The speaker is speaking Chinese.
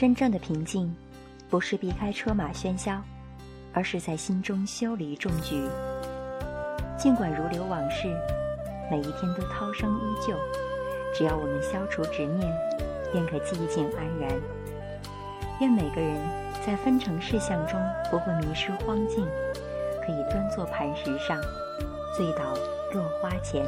真正的平静不是避开车马喧嚣而是在心中修篱种菊尽管如流往事每一天都涛声依旧只要我们消除执念便可寂静安然。愿每个人在分成事项中不会迷失荒径可以端坐磐石上醉倒落花前。